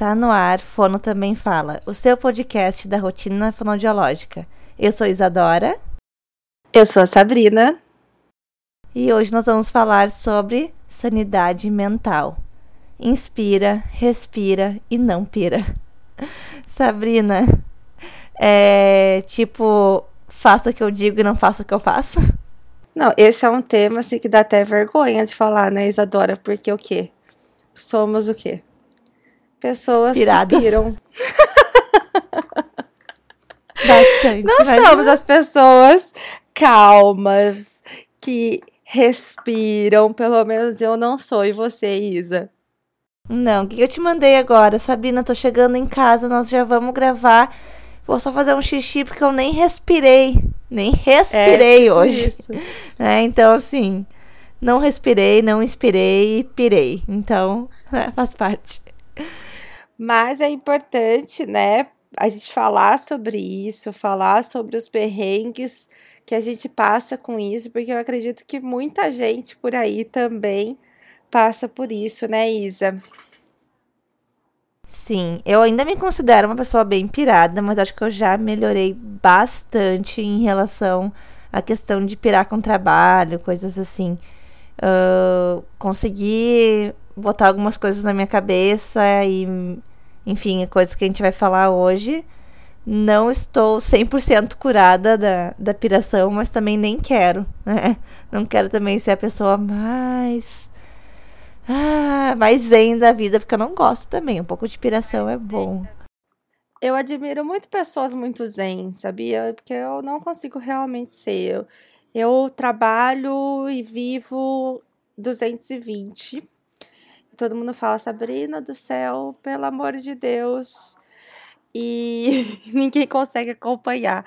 Está no ar, Fono Também Fala, o seu podcast da rotina fonodiológica. Eu sou Isadora. Eu sou a Sabrina. E hoje nós vamos falar sobre sanidade mental. Inspira, respira e não pira. Sabrina, é tipo, faça o que eu digo e não faça o que eu faço? Não, esse é um tema assim que dá até vergonha de falar, né, Isadora? Porque o quê? Somos o quê? Pessoas Piradas. piram. Bastante. Não mas- somos as pessoas calmas que respiram, pelo menos eu não sou. E você, Isa? Não, o que eu te mandei agora? Sabrina, tô chegando em casa, nós já vamos gravar. Vou só fazer um xixi porque eu nem respirei. Nem respirei tipo hoje. né? Então, assim, não respirei, não inspirei e pirei. Então, né, faz parte. Mas é importante, né, a gente falar sobre isso, falar sobre os perrengues que a gente passa com isso, porque eu acredito que muita gente por aí também passa por isso, né, Isa? Sim, eu ainda me considero uma pessoa bem pirada, mas acho que eu já melhorei bastante em relação à questão de pirar com trabalho, coisas assim. Ah, consegui botar algumas coisas na minha cabeça e, enfim, coisas que a gente vai falar hoje. Não estou 100% curada da, da piração, mas também nem quero, né? Não quero também ser a pessoa mais ah, mais zen da vida, porque eu não gosto também. Um pouco de piração é bom. Eu admiro muito pessoas muito zen, sabia? Porque eu não consigo realmente ser. Eu, eu trabalho e vivo 220. Todo mundo fala, Sabrina do céu, pelo amor de Deus. E ninguém consegue acompanhar.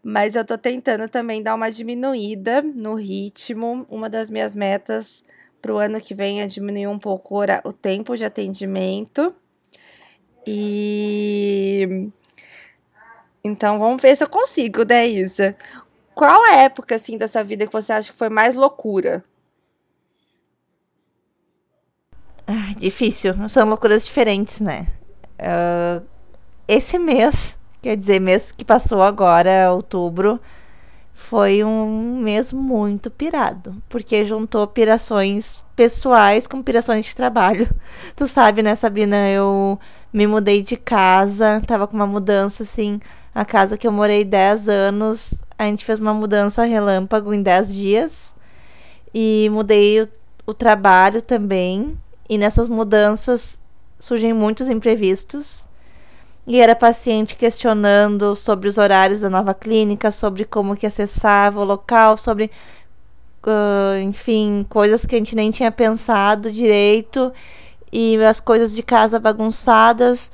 Mas eu tô tentando também dar uma diminuída no ritmo. Uma das minhas metas pro ano que vem é diminuir um pouco o o tempo de atendimento. E então vamos ver se eu consigo, né, Isa? Qual a época assim da sua vida que você acha que foi mais loucura? Ah, difícil. São loucuras diferentes, né? Ah, esse mês, quer dizer, mês que passou agora, outubro, foi um mês muito pirado. Porque juntou pirações pessoais com pirações de trabalho. Tu sabe, né, Sabrina? Eu me mudei de casa, tava com uma mudança assim. A casa que eu morei 10 anos, a gente fez uma mudança relâmpago em 10 dias. E mudei o, o trabalho também. E nessas mudanças surgem muitos imprevistos. E era paciente questionando sobre os horários da nova clínica, sobre como que acessava o local, sobre, ah, enfim, coisas que a gente nem tinha pensado direito e as coisas de casa bagunçadas.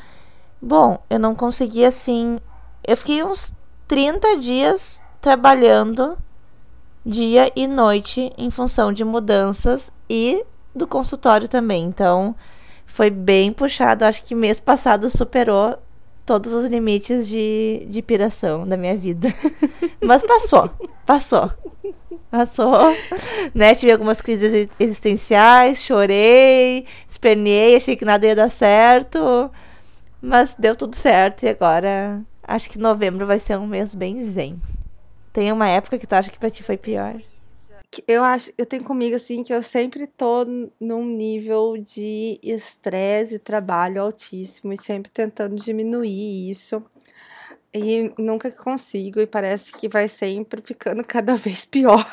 Bom, eu não consegui assim. Eu fiquei uns 30 dias trabalhando dia e noite em função de mudanças e do consultório também. Então, foi bem puxado. Acho que mês passado superou todos os limites de, de piração da minha vida. Mas passou, passou. Passou, né? Tive algumas crises exi- existenciais, chorei, esperneei, achei que nada ia dar certo. Mas deu tudo certo e agora acho que novembro vai ser um mês bem zen. Tem uma época que tu acha que pra ti foi pior? Eu acho, eu tenho comigo assim que eu sempre tô num nível de estresse e trabalho altíssimo e sempre tentando diminuir isso. E nunca consigo e parece que vai sempre ficando cada vez pior.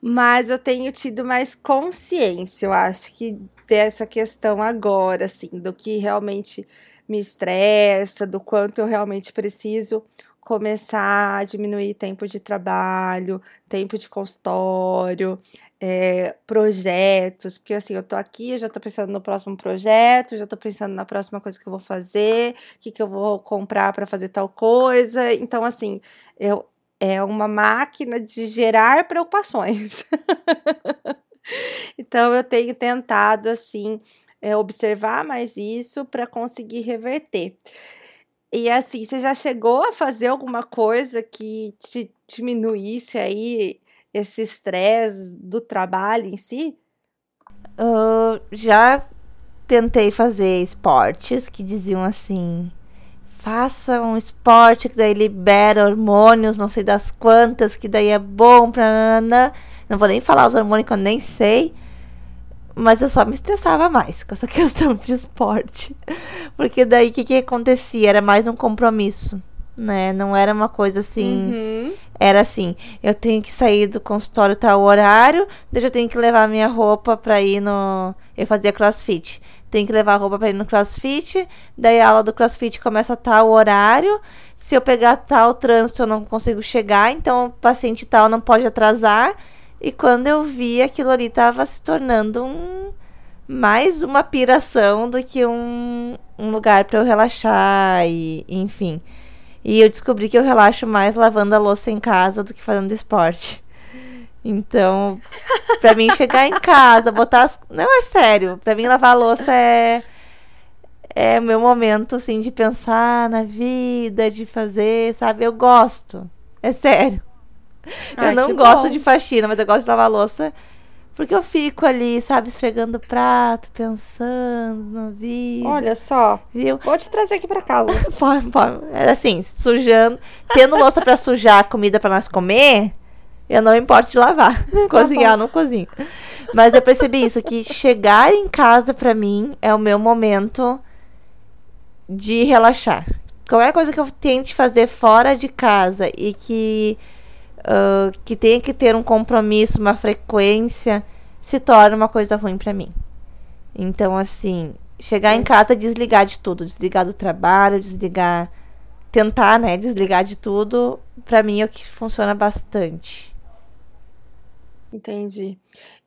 Mas eu tenho tido mais consciência, eu acho que dessa questão agora, assim, do que realmente me estressa, do quanto eu realmente preciso começar a diminuir tempo de trabalho, tempo de consultório, é, projetos, porque assim, eu tô aqui, eu já tô pensando no próximo projeto, já tô pensando na próxima coisa que eu vou fazer, o que, que eu vou comprar para fazer tal coisa. Então, assim, eu, é uma máquina de gerar preocupações. então, eu tenho tentado, assim, é, observar mais isso para conseguir reverter. E assim, você já chegou a fazer alguma coisa que te diminuísse aí esse estresse do trabalho em si? Ah, já tentei fazer esportes que diziam assim: faça um esporte que daí libera hormônios, não sei das quantas, que daí é bom pra. Nanana. Não vou nem falar os hormônios que eu nem sei. Mas eu só me estressava mais com essa questão de esporte. Porque daí o que, que acontecia? Era mais um compromisso né? Não era uma coisa assim. Uhum. Era assim: eu tenho que sair do consultório tal horário, deixa eu tenho que levar minha roupa pra ir no. Eu fazia crossfit. Tem que levar a roupa pra ir no crossfit. Daí a aula do crossfit começa a tal horário. Se eu pegar tal trânsito, eu não consigo chegar. Então o paciente tal não pode atrasar. E quando eu vi, aquilo ali tava se tornando um. Mais uma piração do que um, um lugar para eu relaxar e, enfim. E eu descobri que eu relaxo mais lavando a louça em casa do que fazendo esporte. Então, pra mim chegar em casa, botar as... Não, é sério. Pra mim lavar a louça é... É o meu momento, assim, de pensar na vida, de fazer, sabe? Eu gosto. É sério. Ai, eu não gosto bom. de faxina, mas eu gosto de lavar louça porque eu fico ali, sabe, esfregando o prato, pensando na vida. Olha só. Viu? Vou te trazer aqui pra casa. pode, pode. Era assim, sujando. Tendo louça pra sujar a comida pra nós comer, eu não importo de lavar. Tá Cozinhar, não cozinho. Mas eu percebi isso, que chegar em casa pra mim é o meu momento de relaxar. Qualquer coisa que eu tente fazer fora de casa e que uh, que tenha que ter um compromisso, uma frequência, se torna uma coisa ruim para mim. Então, assim, chegar em casa desligar de tudo, desligar do trabalho, desligar, tentar, né, desligar de tudo, para mim é o que funciona bastante. Entendi.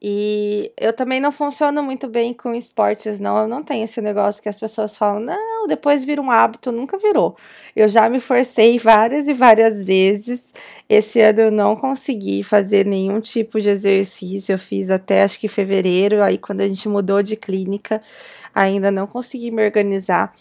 E eu também não funciono muito bem com esportes, não. Eu não tenho esse negócio que as pessoas falam, não, depois vira um hábito, nunca virou. Eu já me forcei várias e várias vezes. Esse ano eu não consegui fazer nenhum tipo de exercício. Eu fiz até acho que fevereiro, aí quando a gente mudou de clínica, ainda não consegui me organizar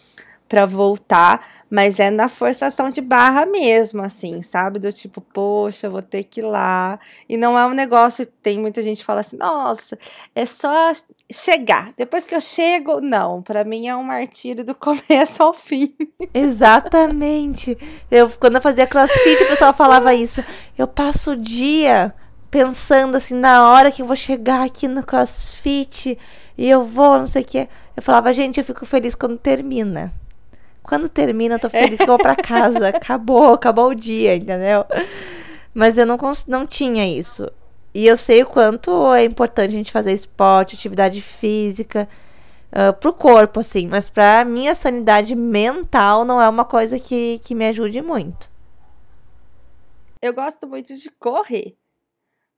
para voltar, mas é na forçação de barra mesmo, assim, sabe? Do tipo, poxa, vou ter que ir lá. E não é um negócio, tem muita gente que fala assim, nossa, é só chegar. Depois que eu chego, não, para mim é um martírio do começo ao fim. Exatamente. Eu quando eu fazia CrossFit, o pessoal falava isso. Eu passo o dia pensando assim, na hora que eu vou chegar aqui no CrossFit e eu vou, não sei o que. Eu falava, gente, eu fico feliz quando termina. Quando termina, eu tô feliz que eu vou pra casa. Acabou, acabou o dia, entendeu? Mas eu não, não tinha isso. E eu sei o quanto é importante a gente fazer esporte, atividade física, uh, pro corpo, assim. Mas pra minha sanidade mental não é uma coisa que, que me ajude muito. Eu gosto muito de correr.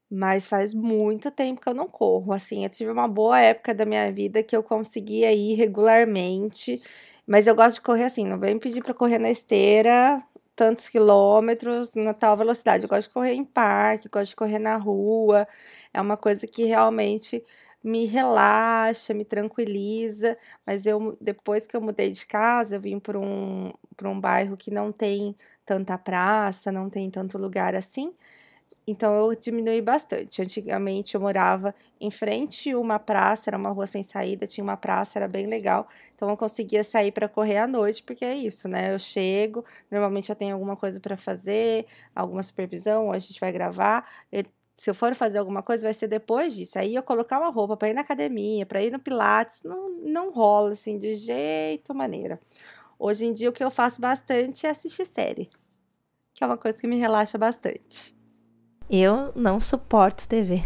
Mas faz muito tempo que eu não corro. Assim, eu tive uma boa época da minha vida que eu conseguia ir regularmente. Mas eu gosto de correr assim, não vem pedir para correr na esteira tantos quilômetros na tal velocidade. Eu gosto de correr em parque, gosto de correr na rua. É uma coisa que realmente me relaxa, me tranquiliza. Mas eu depois que eu mudei de casa, eu vim para um, um bairro que não tem tanta praça, não tem tanto lugar assim. Então eu diminui bastante. Antigamente eu morava em frente a uma praça, era uma rua sem saída, tinha uma praça, era bem legal. Então eu conseguia sair para correr à noite, porque é isso, né? Eu chego, normalmente eu tenho alguma coisa para fazer, alguma supervisão, ou a gente vai gravar. E se eu for fazer alguma coisa, vai ser depois disso. Aí eu colocar uma roupa para ir na academia, para ir no Pilates, não, não rola assim de jeito maneira. Hoje em dia o que eu faço bastante é assistir série, que é uma coisa que me relaxa bastante. Eu não suporto TV.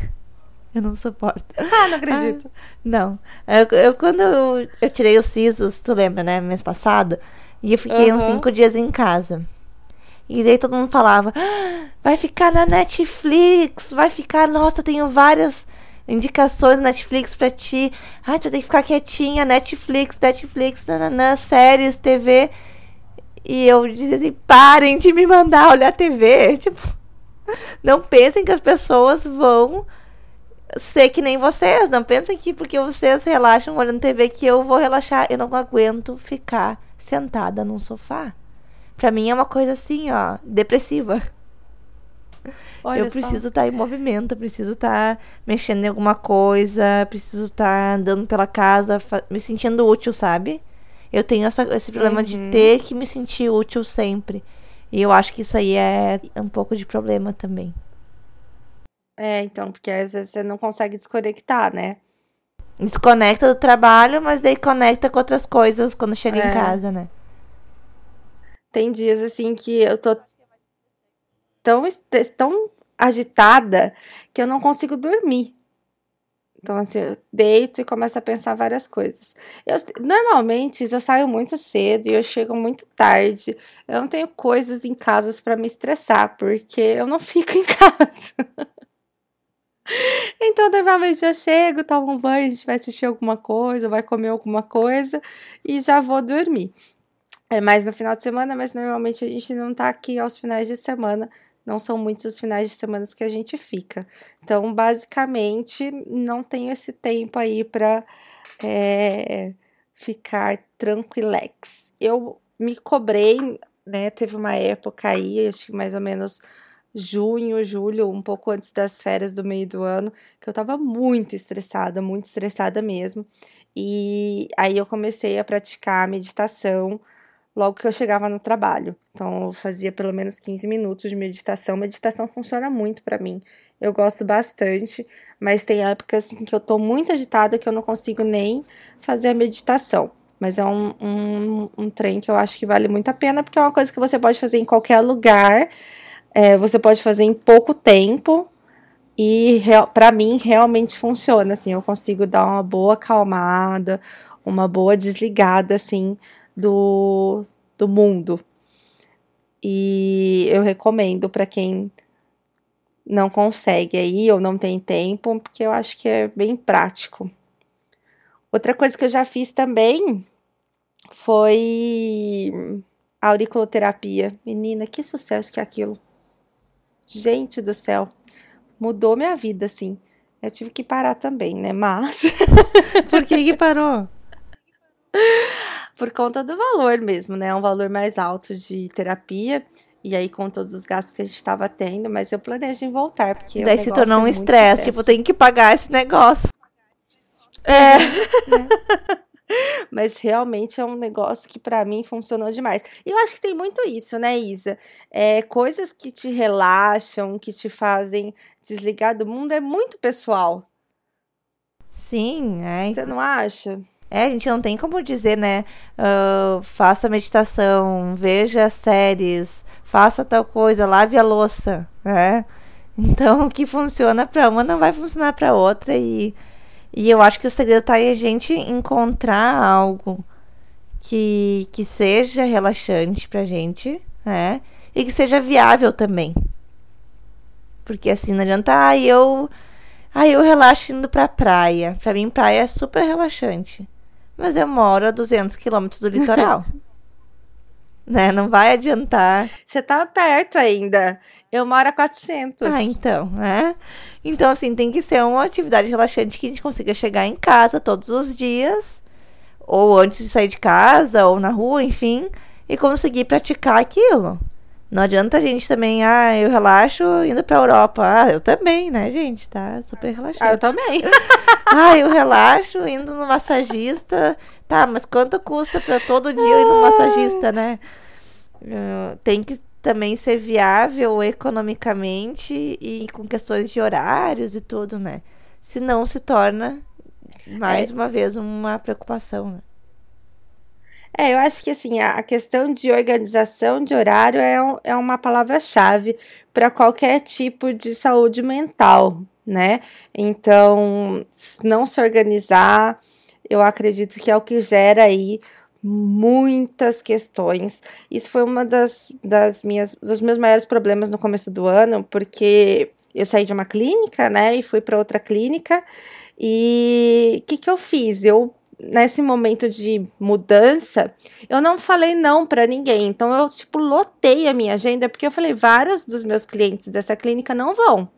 Eu não suporto. Ah, não acredito. Ah, não. Eu, eu quando eu, eu, tirei os sisos, tu lembra, né? Mês passado. E eu fiquei uhum. uns cinco dias em casa. E daí todo mundo falava: ah, vai ficar na Netflix, vai ficar. Nossa, eu tenho várias indicações na Netflix pra ti. Ai, tu tem que ficar quietinha. Netflix, Netflix, nananã, séries, TV. E eu dizia assim: parem de me mandar olhar TV. Tipo. Não pensem que as pessoas vão ser que nem vocês. Não pensem que porque vocês relaxam olhando TV que eu vou relaxar. Eu não aguento ficar sentada num sofá. Pra mim é uma coisa assim, ó, depressiva. Olha eu preciso estar tá em movimento, preciso estar tá mexendo em alguma coisa, preciso estar tá andando pela casa, me sentindo útil, sabe? Eu tenho essa, esse problema uhum. de ter que me sentir útil sempre. E eu acho que isso aí é um pouco de problema também. É, então, porque às vezes você não consegue desconectar, né? Desconecta do trabalho, mas daí conecta com outras coisas quando chega é. em casa, né? Tem dias assim que eu tô tão, tão agitada que eu não consigo dormir. Então, assim, eu deito e começo a pensar várias coisas. Eu, normalmente, eu saio muito cedo e eu chego muito tarde. Eu não tenho coisas em casa para me estressar, porque eu não fico em casa. então, normalmente, eu chego, tomo um banho, a gente vai assistir alguma coisa, vai comer alguma coisa e já vou dormir. É mais no final de semana, mas normalmente a gente não tá aqui aos finais de semana não são muitos os finais de semana que a gente fica. Então, basicamente, não tenho esse tempo aí para é, ficar tranquilex. Eu me cobrei, né? Teve uma época aí, acho que mais ou menos junho, julho, um pouco antes das férias do meio do ano, que eu tava muito estressada, muito estressada mesmo. E aí eu comecei a praticar meditação logo que eu chegava no trabalho. Então, eu fazia pelo menos 15 minutos de meditação. Meditação funciona muito para mim. Eu gosto bastante, mas tem épocas em que eu tô muito agitada que eu não consigo nem fazer a meditação. Mas é um, um, um trem que eu acho que vale muito a pena, porque é uma coisa que você pode fazer em qualquer lugar, é, você pode fazer em pouco tempo, e para mim realmente funciona. Assim, eu consigo dar uma boa acalmada, uma boa desligada, assim, do, do mundo. E eu recomendo para quem não consegue aí ou não tem tempo, porque eu acho que é bem prático. Outra coisa que eu já fiz também foi auriculoterapia. Menina, que sucesso que é aquilo. Gente do céu, mudou minha vida, assim. Eu tive que parar também, né? Mas. Por que que parou? por conta do valor mesmo, né? É um valor mais alto de terapia. E aí, com todos os gastos que a gente estava tendo, mas eu planejo em voltar, porque. Daí se tornou um é estresse, tipo, tem que pagar esse negócio. É. Né? mas realmente é um negócio que para mim funcionou demais. E eu acho que tem muito isso, né, Isa? É, coisas que te relaxam, que te fazem desligar do mundo é muito pessoal. Sim, é. Você não acha? É, a gente não tem como dizer, né? Uh, faça meditação, veja séries, faça tal coisa, lave a louça, né? Então, o que funciona para uma não vai funcionar para outra e, e eu acho que o segredo tá em a gente encontrar algo que, que seja relaxante pra gente, né? E que seja viável também. Porque assim, não adianta, ah, eu, ah, eu relaxo indo pra praia. Pra mim, praia é super relaxante mas eu moro a 200 quilômetros do litoral. né? Não vai adiantar. Você tá perto ainda. Eu moro a 400. Ah, então, né? Então, assim, tem que ser uma atividade relaxante que a gente consiga chegar em casa todos os dias, ou antes de sair de casa, ou na rua, enfim, e conseguir praticar aquilo. Não adianta a gente também, ah, eu relaxo indo pra Europa. Ah, eu também, né, gente? Tá super relaxado. Ah, eu também. ah, eu relaxo indo no massagista. Tá, mas quanto custa pra todo dia ir no massagista, né? Uh, tem que também ser viável economicamente e com questões de horários e tudo, né? Senão se torna, mais é. uma vez, uma preocupação, né? É, eu acho que assim, a questão de organização de horário é, um, é uma palavra-chave para qualquer tipo de saúde mental, né? Então, não se organizar, eu acredito que é o que gera aí muitas questões. Isso foi uma das, das minhas dos meus maiores problemas no começo do ano, porque eu saí de uma clínica, né, e fui para outra clínica. E o que, que eu fiz? Eu nesse momento de mudança, eu não falei não para ninguém. Então eu tipo lotei a minha agenda porque eu falei vários dos meus clientes dessa clínica não vão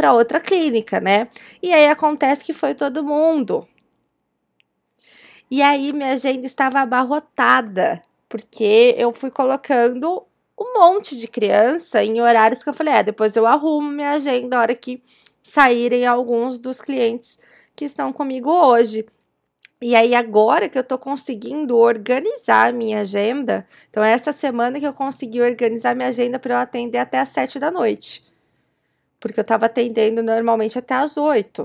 para outra clínica, né? E aí acontece que foi todo mundo. E aí minha agenda estava abarrotada, porque eu fui colocando um monte de criança em horários que eu falei, é, depois eu arrumo minha agenda a hora que saírem alguns dos clientes que estão comigo hoje. E aí, agora que eu tô conseguindo organizar a minha agenda, então, essa semana que eu consegui organizar minha agenda para eu atender até as sete da noite. Porque eu tava atendendo normalmente até as oito.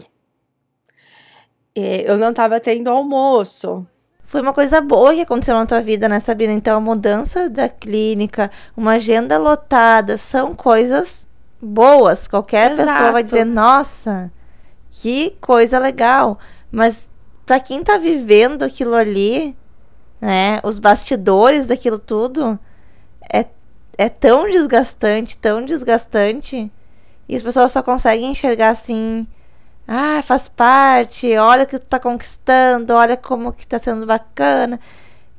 Eu não tava tendo almoço. Foi uma coisa boa que aconteceu na tua vida, né, Sabina? Então, a mudança da clínica, uma agenda lotada, são coisas boas. Qualquer Exato. pessoa vai dizer, nossa, que coisa legal. Mas para quem tá vivendo aquilo ali, né, os bastidores daquilo tudo, é, é tão desgastante, tão desgastante. E as pessoas só conseguem enxergar assim, ah, faz parte, olha o que tu tá conquistando, olha como que tá sendo bacana.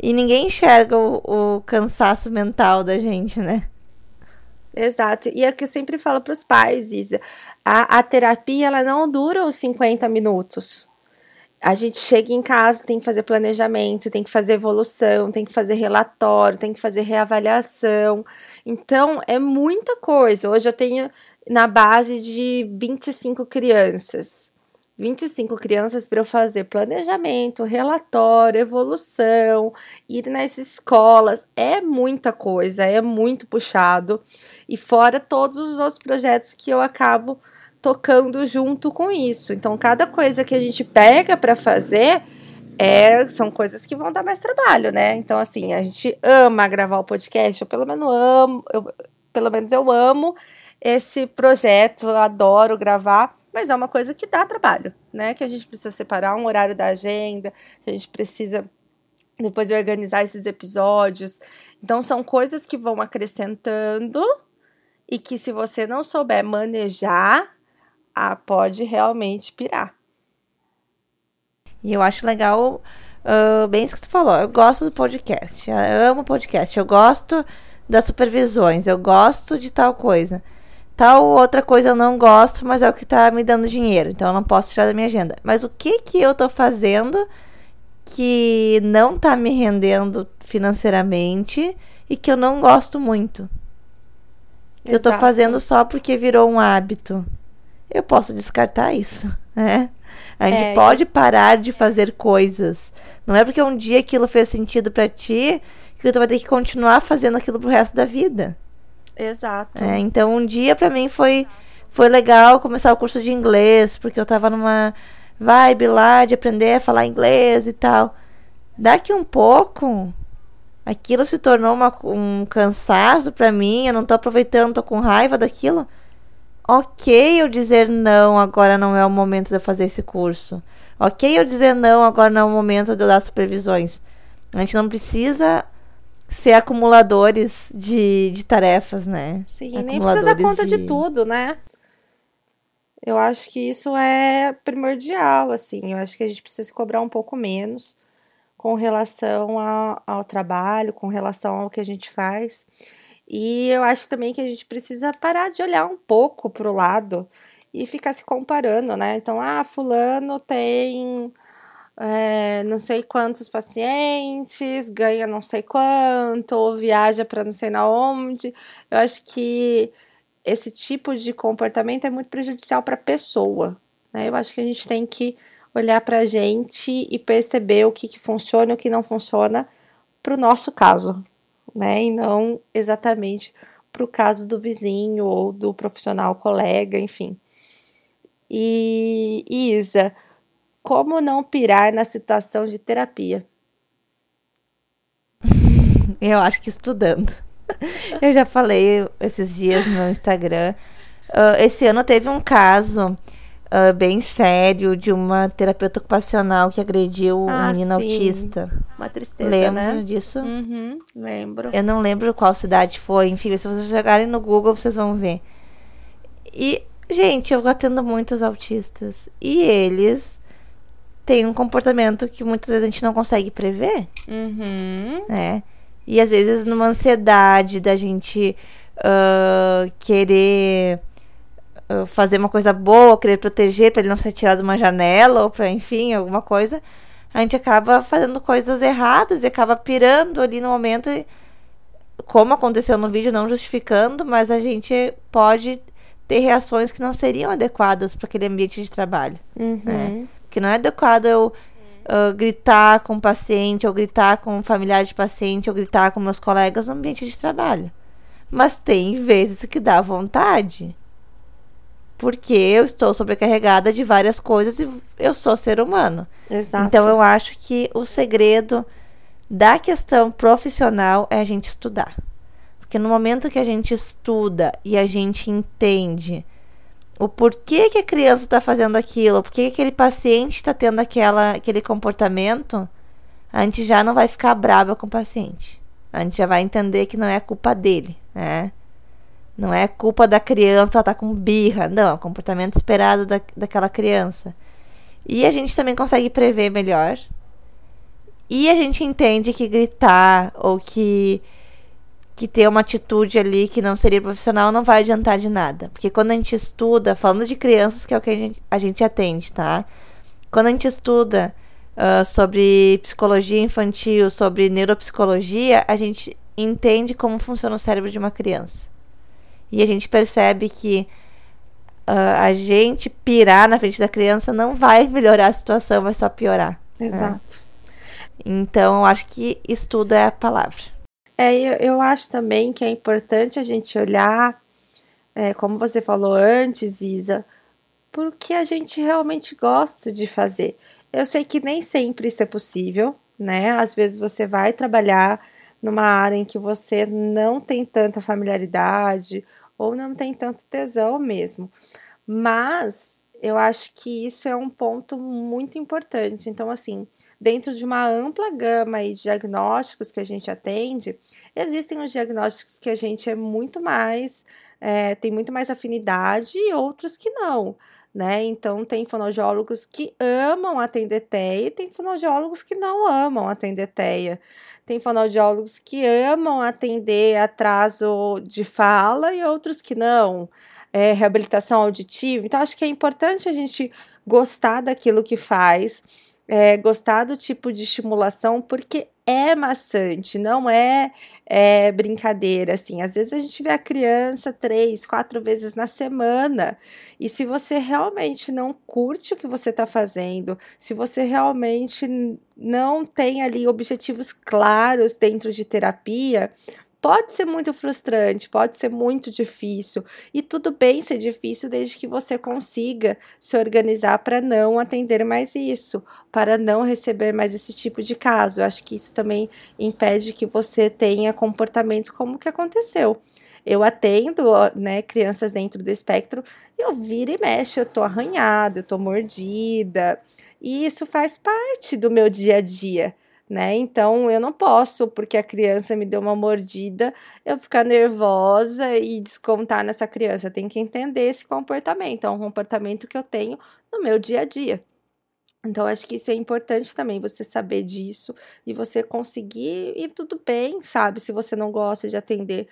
E ninguém enxerga o, o cansaço mental da gente, né? Exato. E é o que eu sempre falo para os pais, Isa. A, a terapia, ela não dura os 50 minutos. A gente chega em casa, tem que fazer planejamento, tem que fazer evolução, tem que fazer relatório, tem que fazer reavaliação. Então, é muita coisa. Hoje eu tenho na base de 25 crianças. 25 crianças para eu fazer planejamento, relatório, evolução, ir nas escolas. É muita coisa, é muito puxado. E fora todos os outros projetos que eu acabo tocando junto com isso. Então, cada coisa que a gente pega para fazer é, são coisas que vão dar mais trabalho, né? Então, assim, a gente ama gravar o podcast, eu pelo menos amo, eu, pelo menos eu amo esse projeto, adoro gravar, mas é uma coisa que dá trabalho, né? Que a gente precisa separar um horário da agenda, que a gente precisa depois organizar esses episódios. Então são coisas que vão acrescentando e que se você não souber manejar, ah, pode realmente pirar. E eu acho legal, uh, bem isso que tu falou. Eu gosto do podcast, eu amo podcast, eu gosto das supervisões, eu gosto de tal coisa. Tal outra coisa eu não gosto, mas é o que tá me dando dinheiro. Então eu não posso tirar da minha agenda. Mas o que que eu tô fazendo que não tá me rendendo financeiramente e que eu não gosto muito? Que Exato. eu tô fazendo só porque virou um hábito. Eu posso descartar isso, né? A gente é, pode parar de fazer coisas. Não é porque um dia aquilo fez sentido para ti que tu vai ter que continuar fazendo aquilo pro resto da vida. Exato. É, então, um dia para mim foi, foi legal começar o curso de inglês, porque eu tava numa vibe lá de aprender a falar inglês e tal. Daqui um pouco, aquilo se tornou uma, um cansaço para mim, eu não tô aproveitando, tô com raiva daquilo. Ok eu dizer não, agora não é o momento de eu fazer esse curso. Ok eu dizer não, agora não é o momento de eu dar supervisões. A gente não precisa ser acumuladores de, de tarefas, né? Sim, nem precisa dar conta de... de tudo, né? Eu acho que isso é primordial, assim. Eu acho que a gente precisa se cobrar um pouco menos com relação a, ao trabalho, com relação ao que a gente faz. E eu acho também que a gente precisa parar de olhar um pouco pro lado e ficar se comparando, né? Então, ah, fulano tem é, não sei quantos pacientes, ganha não sei quanto, ou viaja para não sei na onde. Eu acho que esse tipo de comportamento é muito prejudicial para a pessoa. Né? Eu acho que a gente tem que olhar para a gente e perceber o que, que funciona e o que não funciona para o nosso caso, né? E não exatamente para o caso do vizinho ou do profissional colega, enfim. E Isa, como não pirar na situação de terapia? Eu acho que estudando. Eu já falei esses dias no Instagram. Uh, esse ano teve um caso uh, bem sério de uma terapeuta ocupacional que agrediu ah, um menino autista. Uma tristeza, Lembro né? disso? Uhum, lembro. Eu não lembro qual cidade foi. Enfim, se vocês jogarem no Google, vocês vão ver. E, gente, eu atendo muitos autistas. E eles tem um comportamento que muitas vezes a gente não consegue prever. Uhum. Né? E às vezes numa ansiedade da gente uh, querer uh, fazer uma coisa boa, querer proteger para ele não ser tirado de uma janela ou para enfim, alguma coisa, a gente acaba fazendo coisas erradas e acaba pirando ali no momento como aconteceu no vídeo, não justificando, mas a gente pode ter reações que não seriam adequadas para aquele ambiente de trabalho. Uhum. Né? Porque não é adequado eu uh, gritar com o paciente, ou gritar com um familiar de paciente, ou gritar com meus colegas no ambiente de trabalho. Mas tem vezes que dá vontade. Porque eu estou sobrecarregada de várias coisas e eu sou ser humano. Exato. Então eu acho que o segredo da questão profissional é a gente estudar. Porque no momento que a gente estuda e a gente entende o porquê que a criança está fazendo aquilo, por que aquele paciente está tendo aquela, aquele comportamento, a gente já não vai ficar brava com o paciente. A gente já vai entender que não é culpa dele, né? Não é culpa da criança, ela tá com birra. Não, é o comportamento esperado da, daquela criança. E a gente também consegue prever melhor. E a gente entende que gritar ou que que ter uma atitude ali que não seria profissional não vai adiantar de nada. Porque quando a gente estuda, falando de crianças, que é o que a gente, a gente atende, tá? Quando a gente estuda uh, sobre psicologia infantil, sobre neuropsicologia, a gente entende como funciona o cérebro de uma criança. E a gente percebe que uh, a gente pirar na frente da criança não vai melhorar a situação, vai só piorar. Né? Exato. Né? Então, eu acho que estudo é a palavra. É, eu, eu acho também que é importante a gente olhar, é, como você falou antes, Isa, por que a gente realmente gosta de fazer. Eu sei que nem sempre isso é possível, né? Às vezes você vai trabalhar numa área em que você não tem tanta familiaridade ou não tem tanto tesão mesmo. Mas eu acho que isso é um ponto muito importante. Então, assim, dentro de uma ampla gama de diagnósticos que a gente atende, existem os diagnósticos que a gente é muito mais, é, tem muito mais afinidade e outros que não. Né? Então, tem fonoaudiólogos que amam atender TEA e tem fonoaudiólogos que não amam atender TEA. Tem fonoaudiólogos que amam atender atraso de fala e outros que não. É, reabilitação auditiva. Então, acho que é importante a gente gostar daquilo que faz é, gostar do tipo de estimulação, porque é maçante, não é, é, brincadeira, assim. Às vezes a gente vê a criança três, quatro vezes na semana. E se você realmente não curte o que você está fazendo, se você realmente não tem ali objetivos claros dentro de terapia, pode ser muito frustrante, pode ser muito difícil. E tudo bem ser difícil desde que você consiga se organizar para não atender mais isso, para não receber mais esse tipo de caso. Eu acho que isso também impede que você tenha comportamentos como o que aconteceu. Eu atendo, né, crianças dentro do espectro, e eu viro e mexe, eu tô arranhada, eu tô mordida, e isso faz parte do meu dia a dia né? Então eu não posso, porque a criança me deu uma mordida, eu ficar nervosa e descontar nessa criança. Tenho que entender esse comportamento, é um comportamento que eu tenho no meu dia a dia. Então, acho que isso é importante também, você saber disso e você conseguir, e tudo bem, sabe? Se você não gosta de atender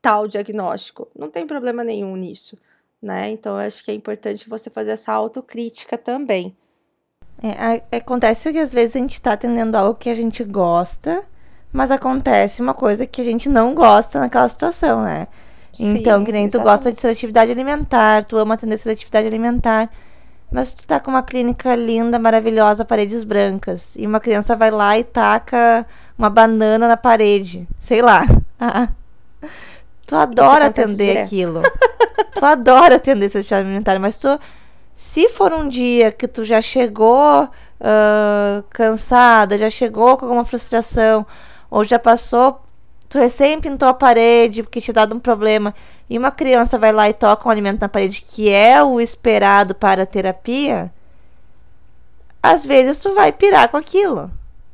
tal diagnóstico, não tem problema nenhum nisso, né? Então, acho que é importante você fazer essa autocrítica também. É, acontece que às vezes a gente tá atendendo algo que a gente gosta, mas acontece uma coisa que a gente não gosta naquela situação, né? Sim, então, que nem exatamente. tu gosta de seletividade alimentar, tu ama atender seletividade alimentar, mas tu tá com uma clínica linda, maravilhosa, paredes brancas, e uma criança vai lá e taca uma banana na parede, sei lá. Tu adora atender aquilo. tu adora atender seletividade alimentar, mas tu se for um dia que tu já chegou uh, cansada, já chegou com alguma frustração, ou já passou, tu recém pintou a parede porque te dado um problema, e uma criança vai lá e toca um alimento na parede que é o esperado para a terapia, às vezes tu vai pirar com aquilo.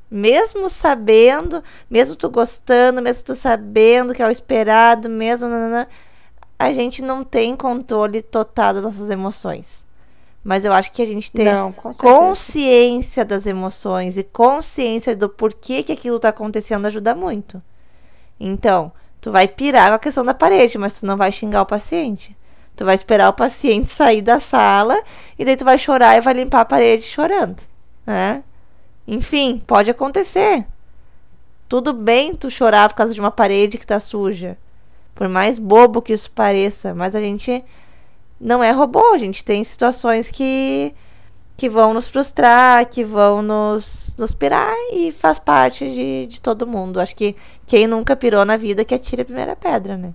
Mesmo sabendo, mesmo tu gostando, mesmo tu sabendo que é o esperado, mesmo. Nanana, a gente não tem controle total das nossas emoções. Mas eu acho que a gente ter Não, consciência das emoções e consciência do porquê que aquilo tá acontecendo ajuda muito. Então, tu vai pirar com a questão da parede, mas tu não vai xingar o paciente. Tu vai esperar o paciente sair da sala e daí tu vai chorar e vai limpar a parede chorando, né? Enfim, pode acontecer. tudo bem tu chorar por causa de uma parede que tá suja. Por mais bobo que isso pareça, mas a gente não é robô, a gente tem situações que que vão nos frustrar, que vão nos, nos pirar e faz parte de, de todo mundo. Acho que quem nunca pirou na vida que atire a primeira pedra, né?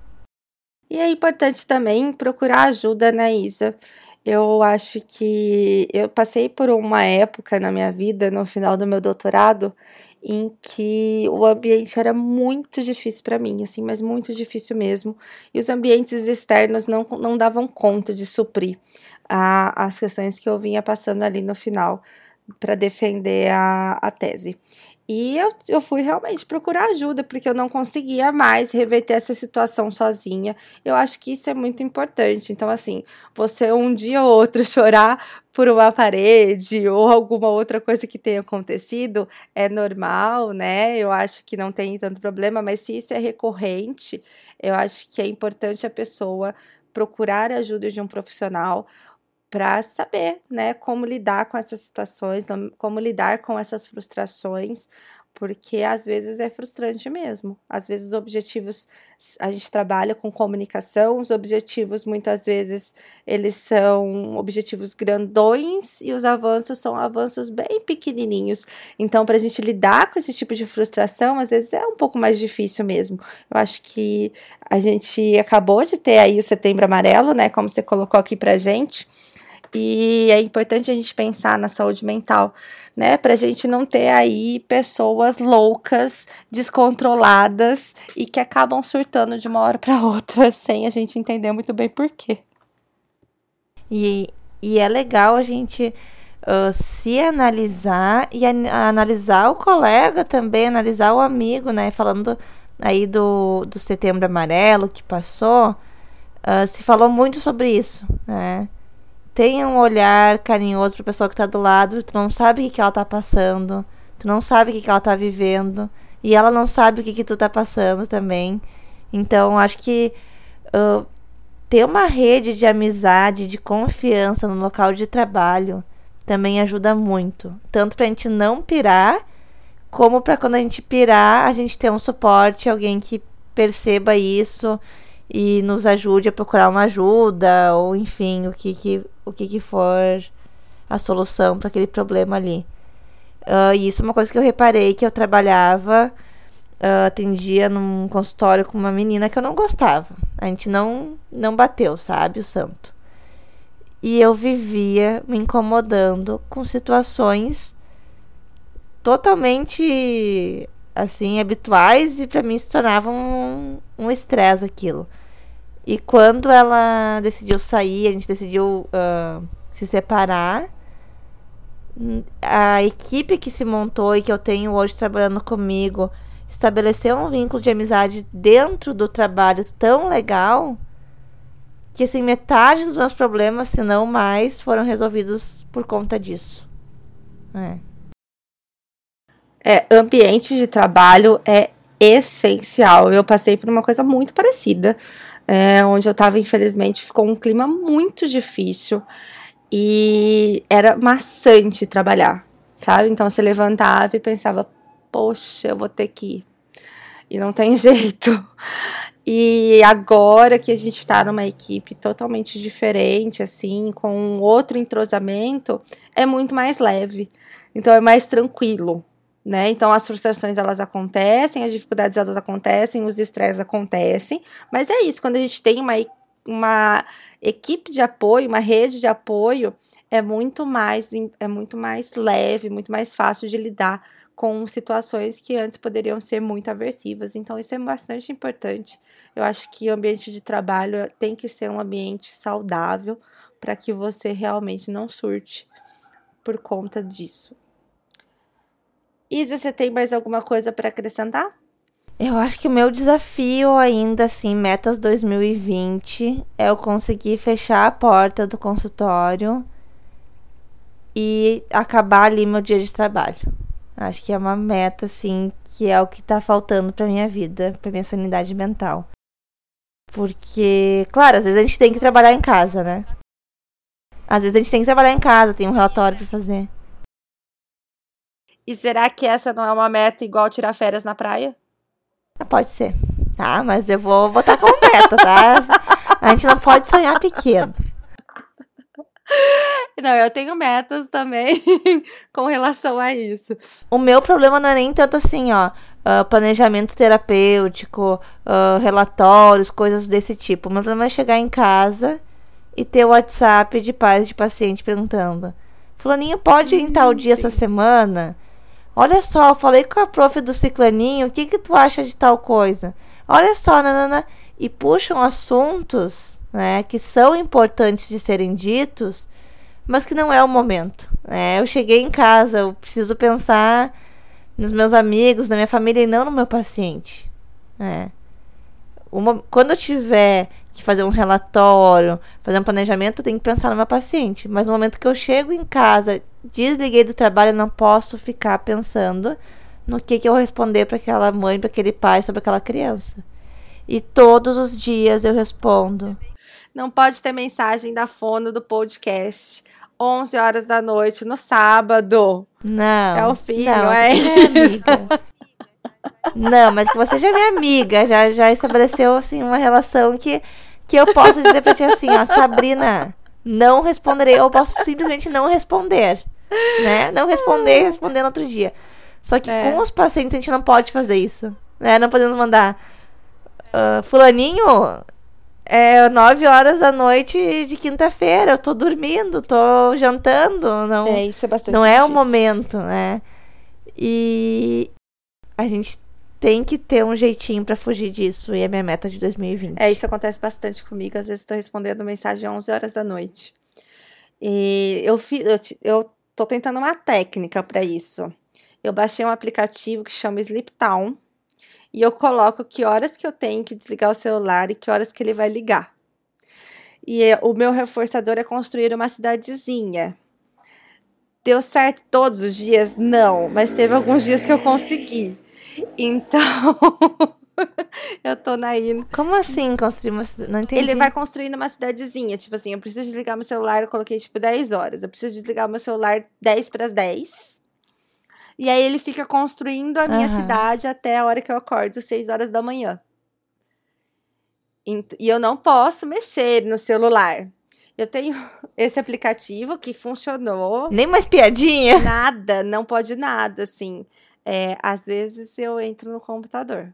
E é importante também procurar ajuda, né, Isa? Eu acho que eu passei por uma época na minha vida, no final do meu doutorado, em que o ambiente era muito difícil para mim, assim, mas muito difícil mesmo. E os ambientes externos não, não davam conta de suprir a, as questões que eu vinha passando ali no final para defender a, a tese. E eu, eu fui realmente procurar ajuda, porque eu não conseguia mais reverter essa situação sozinha. Eu acho que isso é muito importante. Então, assim, você um dia ou outro chorar por uma parede ou alguma outra coisa que tenha acontecido é normal, né? Eu acho que não tem tanto problema, mas se isso é recorrente, eu acho que é importante a pessoa procurar ajuda de um profissional para saber, né, como lidar com essas situações, como lidar com essas frustrações, porque às vezes é frustrante mesmo. Às vezes os objetivos a gente trabalha com comunicação, os objetivos muitas vezes eles são objetivos grandões e os avanços são avanços bem pequenininhos. Então, para a gente lidar com esse tipo de frustração, às vezes é um pouco mais difícil mesmo. Eu acho que a gente acabou de ter aí o Setembro Amarelo, né, como você colocou aqui para gente. E é importante a gente pensar na saúde mental, né? Para a gente não ter aí pessoas loucas, descontroladas e que acabam surtando de uma hora para outra sem a gente entender muito bem por quê. E, e é legal a gente uh, se analisar e an analisar o colega também, analisar o amigo, né? Falando aí do, do setembro amarelo que passou, uh, se falou muito sobre isso, né? Tenha um olhar carinhoso pra pessoa que tá do lado, tu não sabe o que, que ela tá passando, tu não sabe o que, que ela tá vivendo, e ela não sabe o que, que tu tá passando também. Então, acho que uh, ter uma rede de amizade, de confiança no local de trabalho também ajuda muito. Tanto pra gente não pirar, como para quando a gente pirar, a gente ter um suporte, alguém que perceba isso e nos ajude a procurar uma ajuda, ou enfim, o que, que, o que, que for a solução para aquele problema ali. Uh, e isso é uma coisa que eu reparei que eu trabalhava, uh, atendia num consultório com uma menina que eu não gostava. A gente não, não bateu, sabe, o santo. E eu vivia me incomodando com situações totalmente assim habituais e para mim se tornavam um estresse um aquilo. E quando ela decidiu sair, a gente decidiu uh, se separar. A equipe que se montou e que eu tenho hoje trabalhando comigo estabeleceu um vínculo de amizade dentro do trabalho tão legal que assim metade dos meus problemas, se não mais, foram resolvidos por conta disso. É. É, ambiente de trabalho é essencial. Eu passei por uma coisa muito parecida é, onde eu estava, infelizmente, ficou um clima muito difícil e era maçante trabalhar, sabe? Então você levantava e pensava, poxa, eu vou ter que ir. E não tem jeito. E agora que a gente está numa equipe totalmente diferente, assim, com outro entrosamento, é muito mais leve. Então é mais tranquilo né? Então as frustrações elas acontecem, as dificuldades elas acontecem, os estresses acontecem, mas é isso, quando a gente tem uma, uma equipe de apoio, uma rede de apoio, é muito mais é muito mais leve, muito mais fácil de lidar com situações que antes poderiam ser muito aversivas. Então isso é bastante importante. Eu acho que o ambiente de trabalho tem que ser um ambiente saudável para que você realmente não surte por conta disso. Isa, você tem mais alguma coisa para acrescentar? Eu acho que o meu desafio ainda, assim, metas 2020, é eu conseguir fechar a porta do consultório e acabar ali meu dia de trabalho. Acho que é uma meta, assim, que é o que tá faltando pra minha vida, pra minha sanidade mental. Porque, claro, às vezes a gente tem que trabalhar em casa, né? Às vezes a gente tem que trabalhar em casa, tem um relatório pra fazer. E será que essa não é uma meta igual tirar férias na praia? Ah, pode ser. Tá, mas eu vou botar como meta, tá? A gente não pode sonhar pequeno. Não, eu tenho metas também com relação a isso. O meu problema não é nem tanto assim, ó, uh, planejamento terapêutico, uh, relatórios, coisas desse tipo. O meu problema é chegar em casa e ter o WhatsApp de pais de paciente perguntando: Fulaninho, pode ir em tal dia essa semana? Olha só, falei com a prof do ciclaninho, o que que tu acha de tal coisa? Olha só, nanana. E puxam assuntos, né, que são importantes de serem ditos, mas que não é o momento. Né? Eu cheguei em casa, eu preciso pensar nos meus amigos, na minha família e não no meu paciente. Né? Uma, quando eu tiver que fazer um relatório, fazer um planejamento, eu tenho que pensar no meu paciente. Mas no momento que eu chego em casa, desliguei do trabalho, não posso ficar pensando no que, que eu vou responder para aquela mãe, para aquele pai sobre aquela criança. E todos os dias eu respondo. Não pode ter mensagem da fono do podcast. 11 horas da noite no sábado. Não. É o filho, não, é isso. Não, mas que você já é minha amiga, já, já estabeleceu assim uma relação que, que eu posso dizer pra ti assim, ó, Sabrina, não responderei, ou posso simplesmente não responder, né? Não responder, responder no outro dia. Só que é. com os pacientes a gente não pode fazer isso, né? Não podemos mandar uh, fulaninho, é nove horas da noite de quinta-feira, eu tô dormindo, tô jantando, não. É, isso é bastante Não difícil. é o momento, né? E a gente tem que ter um jeitinho para fugir disso, e é minha meta de 2020. É, isso acontece bastante comigo, às vezes estou respondendo mensagem às 11 horas da noite. E eu, fi, eu, eu tô tentando uma técnica para isso. Eu baixei um aplicativo que chama Sleep Town, e eu coloco que horas que eu tenho que desligar o celular e que horas que ele vai ligar. E é, o meu reforçador é construir uma cidadezinha. Deu certo todos os dias? Não, mas teve alguns dias que eu consegui. Então, eu tô na Como assim construir uma cidade? Não entendi. Ele vai construindo uma cidadezinha. Tipo assim, eu preciso desligar meu celular, eu coloquei tipo 10 horas. Eu preciso desligar meu celular 10 para as 10. E aí ele fica construindo a minha uhum. cidade até a hora que eu acordo, 6 horas da manhã. E eu não posso mexer no celular. Eu tenho esse aplicativo que funcionou. Nem mais piadinha? Nada, não pode nada, assim. É, às vezes eu entro no computador.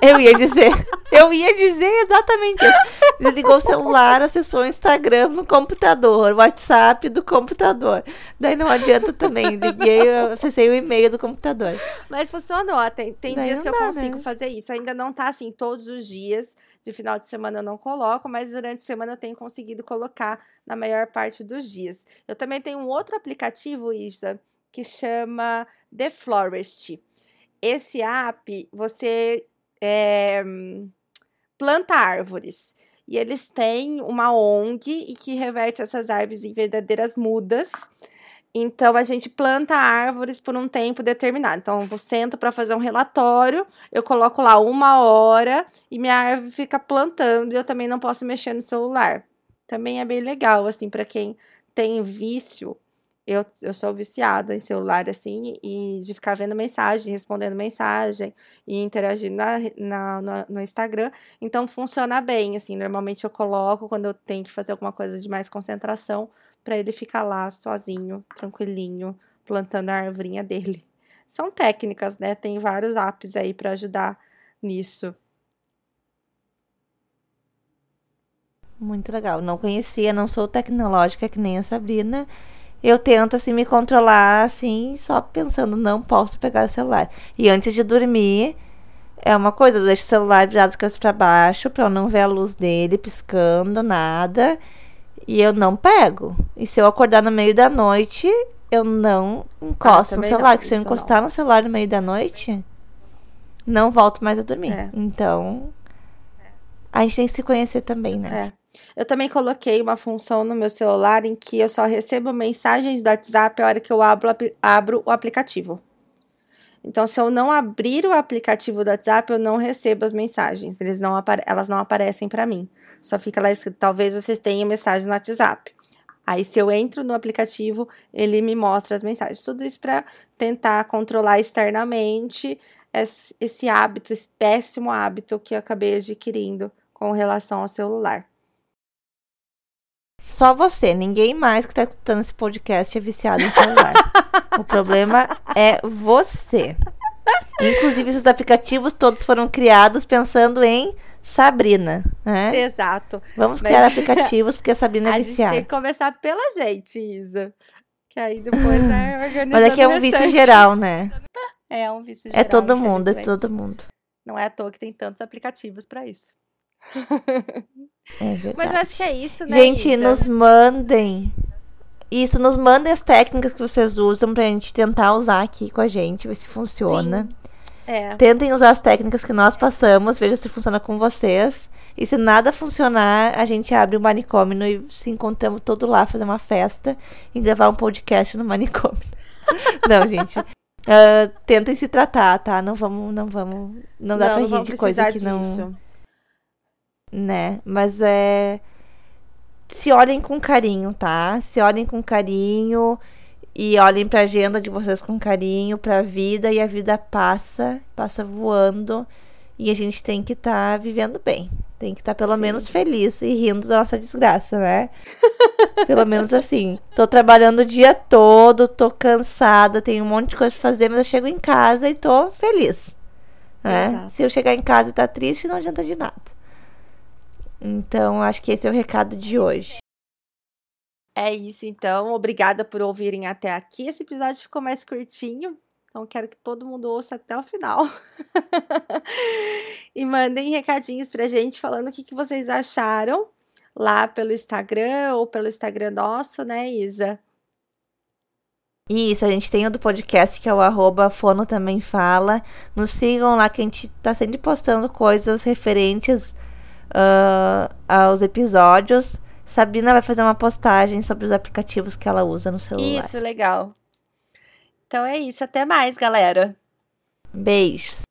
Eu ia dizer. Eu ia dizer exatamente isso. Desligou o celular, acessou o Instagram no computador, WhatsApp do computador. Daí não adianta também. Liguei, acessei o e-mail do computador. Mas funcionou. Tem, tem dias que eu consigo né? fazer isso. Ainda não tá assim todos os dias. De final de semana eu não coloco, mas durante a semana eu tenho conseguido colocar na maior parte dos dias. Eu também tenho um outro aplicativo, Isa, que chama The Florist. Esse app, você é, planta árvores. E eles têm uma ONG e que reverte essas árvores em verdadeiras mudas. Então a gente planta árvores por um tempo determinado. Então eu sento para fazer um relatório, eu coloco lá uma hora e minha árvore fica plantando e eu também não posso mexer no celular. Também é bem legal assim para quem tem vício eu, eu sou viciada em celular, assim, e de ficar vendo mensagem, respondendo mensagem e interagindo na, na, no, no Instagram. Então, funciona bem, assim. Normalmente eu coloco quando eu tenho que fazer alguma coisa de mais concentração, para ele ficar lá sozinho, tranquilinho, plantando a arvorinha dele. São técnicas, né? Tem vários apps aí para ajudar nisso. Muito legal. Não conhecia, não sou tecnológica que nem a Sabrina eu tento assim me controlar assim, só pensando, não posso pegar o celular. E antes de dormir, é uma coisa, eu deixo o celular virado para baixo, para eu não ver a luz dele piscando, nada. E eu não pego. E se eu acordar no meio da noite, eu não encosto ah, no celular. Não, se eu encostar não. no celular no meio da noite, não volto mais a dormir. É. Então, a gente tem que se conhecer também, né? É. Eu também coloquei uma função no meu celular em que eu só recebo mensagens do WhatsApp a hora que eu abro, abro o aplicativo. Então, se eu não abrir o aplicativo do WhatsApp, eu não recebo as mensagens. Eles não elas não aparecem para mim. Só fica lá escrito: talvez vocês tenham mensagem no WhatsApp. Aí, se eu entro no aplicativo, ele me mostra as mensagens. Tudo isso para tentar controlar externamente esse hábito, esse péssimo hábito que eu acabei adquirindo com relação ao celular. Só você, ninguém mais que está escutando esse podcast é viciado em celular. o problema é você. Inclusive, esses aplicativos todos foram criados pensando em Sabrina. Né? Exato. Vamos Mas... criar aplicativos porque a Sabrina é viciada. A gente tem que começar pela gente, Isa. Que aí depois é organizando Mas aqui é um vício geral, né? É um vício geral. É todo mundo, é todo mundo. Não é à toa que tem tantos aplicativos para isso. É Mas eu acho que é isso, né? Gente, Isa? nos mandem. Isso, nos mandem as técnicas que vocês usam pra gente tentar usar aqui com a gente, ver se funciona. É. Tentem usar as técnicas que nós passamos, veja se funciona com vocês. E se nada funcionar, a gente abre o um manicômio e se encontramos todo lá, fazer uma festa e gravar um podcast no manicômio. Não, gente. Uh, tentem se tratar, tá? Não vamos, não vamos, não dá não, pra rir de coisa que não, disso. Né? Mas é se olhem com carinho, tá? Se olhem com carinho e olhem para a agenda de vocês com carinho, para a vida e a vida passa, passa voando e a gente tem que estar tá vivendo bem. Tem que estar tá pelo Sim. menos feliz e rindo da nossa desgraça, né? pelo menos assim. Tô trabalhando o dia todo, tô cansada, tenho um monte de coisa pra fazer, mas eu chego em casa e tô feliz. Né? Se eu chegar em casa e tá triste, não adianta de nada. Então, acho que esse é o recado de hoje. É isso, então. Obrigada por ouvirem até aqui. Esse episódio ficou mais curtinho, então quero que todo mundo ouça até o final. e mandem recadinhos pra gente falando o que, que vocês acharam lá pelo Instagram ou pelo Instagram nosso, né, Isa? Isso, a gente tem o do podcast, que é o arroba Fono Também Fala. Nos sigam lá que a gente tá sempre postando coisas referentes uh, aos episódios. Sabrina vai fazer uma postagem sobre os aplicativos que ela usa no celular. Isso, legal. Então é isso. Até mais, galera. Beijos.